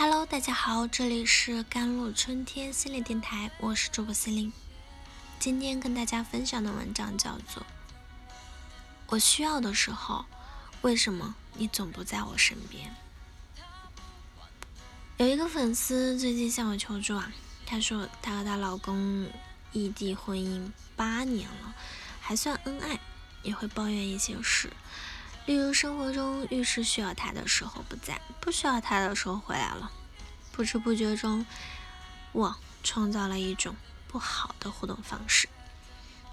Hello，大家好，这里是甘露春天心理电台，我是主播心灵。今天跟大家分享的文章叫做《我需要的时候，为什么你总不在我身边》。有一个粉丝最近向我求助啊，她说她和她老公异地婚姻八年了，还算恩爱，也会抱怨一些事。例如生活中遇事需要他的时候不在，不需要他的时候回来了。不知不觉中，我创造了一种不好的互动方式。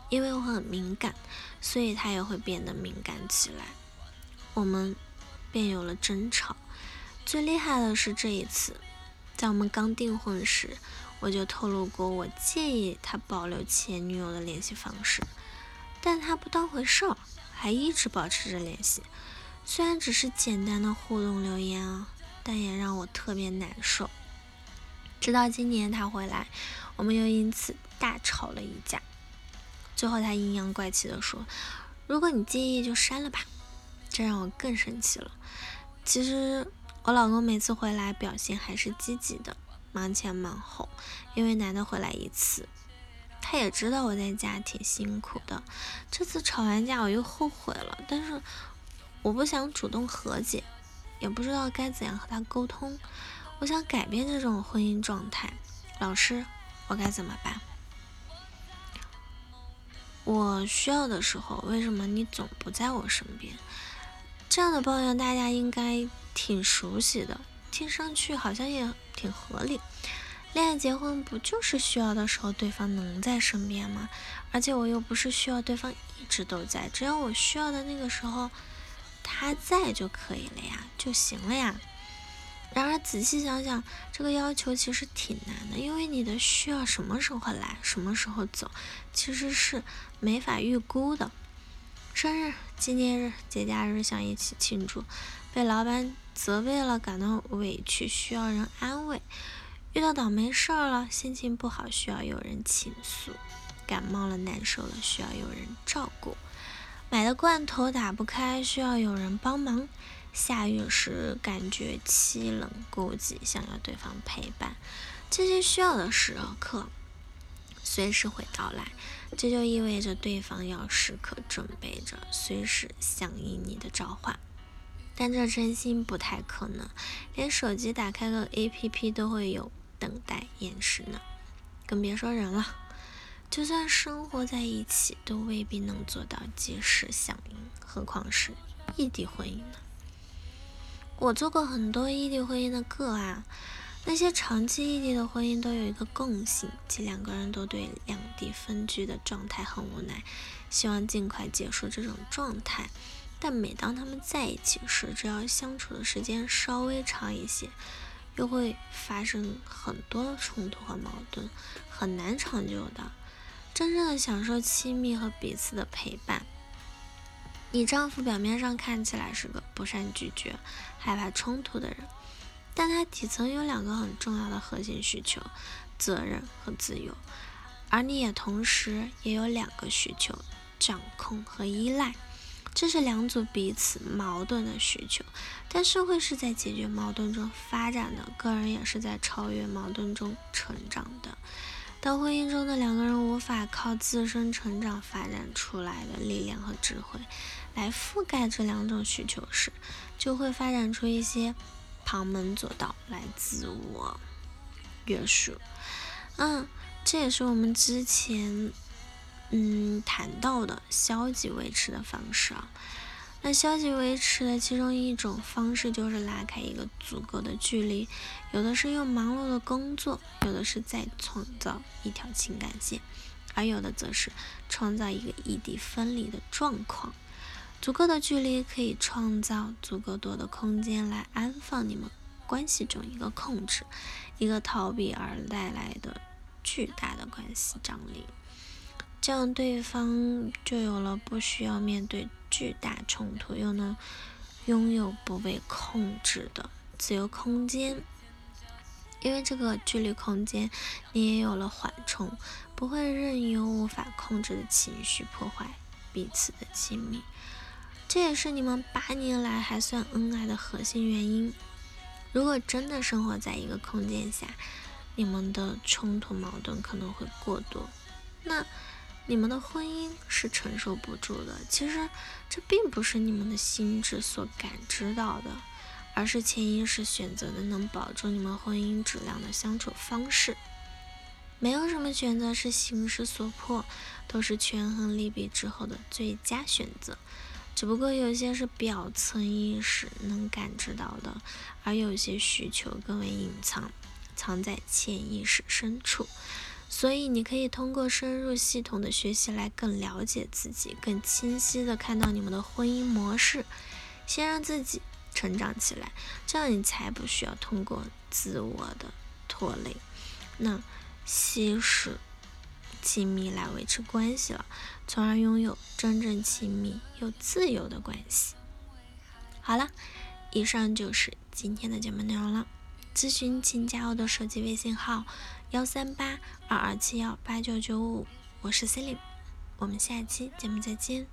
因为我很敏感，所以他也会变得敏感起来。我们便有了争吵。最厉害的是这一次，在我们刚订婚时，我就透露过我介意他保留前女友的联系方式，但他不当回事儿。还一直保持着联系，虽然只是简单的互动留言啊，但也让我特别难受。直到今年他回来，我们又因此大吵了一架。最后他阴阳怪气的说：“如果你介意就删了吧。”这让我更生气了。其实我老公每次回来表现还是积极的，忙前忙后，因为难得回来一次。他也知道我在家挺辛苦的，这次吵完架我又后悔了，但是我不想主动和解，也不知道该怎样和他沟通。我想改变这种婚姻状态，老师，我该怎么办？我需要的时候，为什么你总不在我身边？这样的抱怨大家应该挺熟悉的，听上去好像也挺合理。恋爱结婚不就是需要的时候对方能在身边吗？而且我又不是需要对方一直都在，只要我需要的那个时候他在就可以了呀，就行了呀。然而仔细想想，这个要求其实挺难的，因为你的需要什么时候来，什么时候走，其实是没法预估的。生日、纪念日、节假日想一起庆祝，被老板责备了感到委屈，需要人安慰。遇到倒霉事儿了，心情不好需要有人倾诉；感冒了难受了需要有人照顾；买的罐头打不开需要有人帮忙；下雨时感觉凄冷孤寂，想要对方陪伴。这些需要的时刻随时会到来，这就意味着对方要时刻准备着，随时响应你的召唤。但这真心不太可能，连手机打开个 APP 都会有。等待验尸呢，更别说人了。就算生活在一起，都未必能做到及时响应，何况是异地婚姻呢？我做过很多异地婚姻的个案，那些长期异地的婚姻都有一个共性，即两个人都对两地分居的状态很无奈，希望尽快结束这种状态。但每当他们在一起时，只要相处的时间稍微长一些。又会发生很多冲突和矛盾，很难长久的真正的享受亲密和彼此的陪伴。你丈夫表面上看起来是个不善拒绝、害怕冲突的人，但他底层有两个很重要的核心需求：责任和自由。而你也同时也有两个需求：掌控和依赖。这是两组彼此矛盾的需求，但社会是在解决矛盾中发展的，个人也是在超越矛盾中成长的。当婚姻中的两个人无法靠自身成长发展出来的力量和智慧来覆盖这两种需求时，就会发展出一些旁门左道来自我约束。嗯，这也是我们之前。嗯，谈到的消极维持的方式啊，那消极维持的其中一种方式就是拉开一个足够的距离，有的是用忙碌的工作，有的是在创造一条情感线，而有的则是创造一个异地分离的状况。足够的距离可以创造足够多的空间来安放你们关系中一个控制、一个逃避而带来的巨大的关系张力。这样，对方就有了不需要面对巨大冲突，又能拥有不被控制的自由空间。因为这个距离空间，你也有了缓冲，不会任由无法控制的情绪破坏彼此的亲密。这也是你们八年来还算恩爱的核心原因。如果真的生活在一个空间下，你们的冲突矛盾可能会过多，那你们的婚姻是承受不住的。其实这并不是你们的心智所感知到的，而是潜意识选择的能保住你们婚姻质量的相处方式。没有什么选择是形势所迫，都是权衡利弊之后的最佳选择。只不过有些是表层意识能感知到的，而有些需求更为隐藏，藏在潜意识深处。所以你可以通过深入系统的学习来更了解自己，更清晰的看到你们的婚姻模式，先让自己成长起来，这样你才不需要通过自我的拖累，那稀释。亲密来维持关系了，从而拥有真正亲密又自由的关系。好了，以上就是今天的节目内容了。咨询请加我的手机微信号：幺三八二二七幺八九九五，我是 c e l i n e 我们下期节目再见。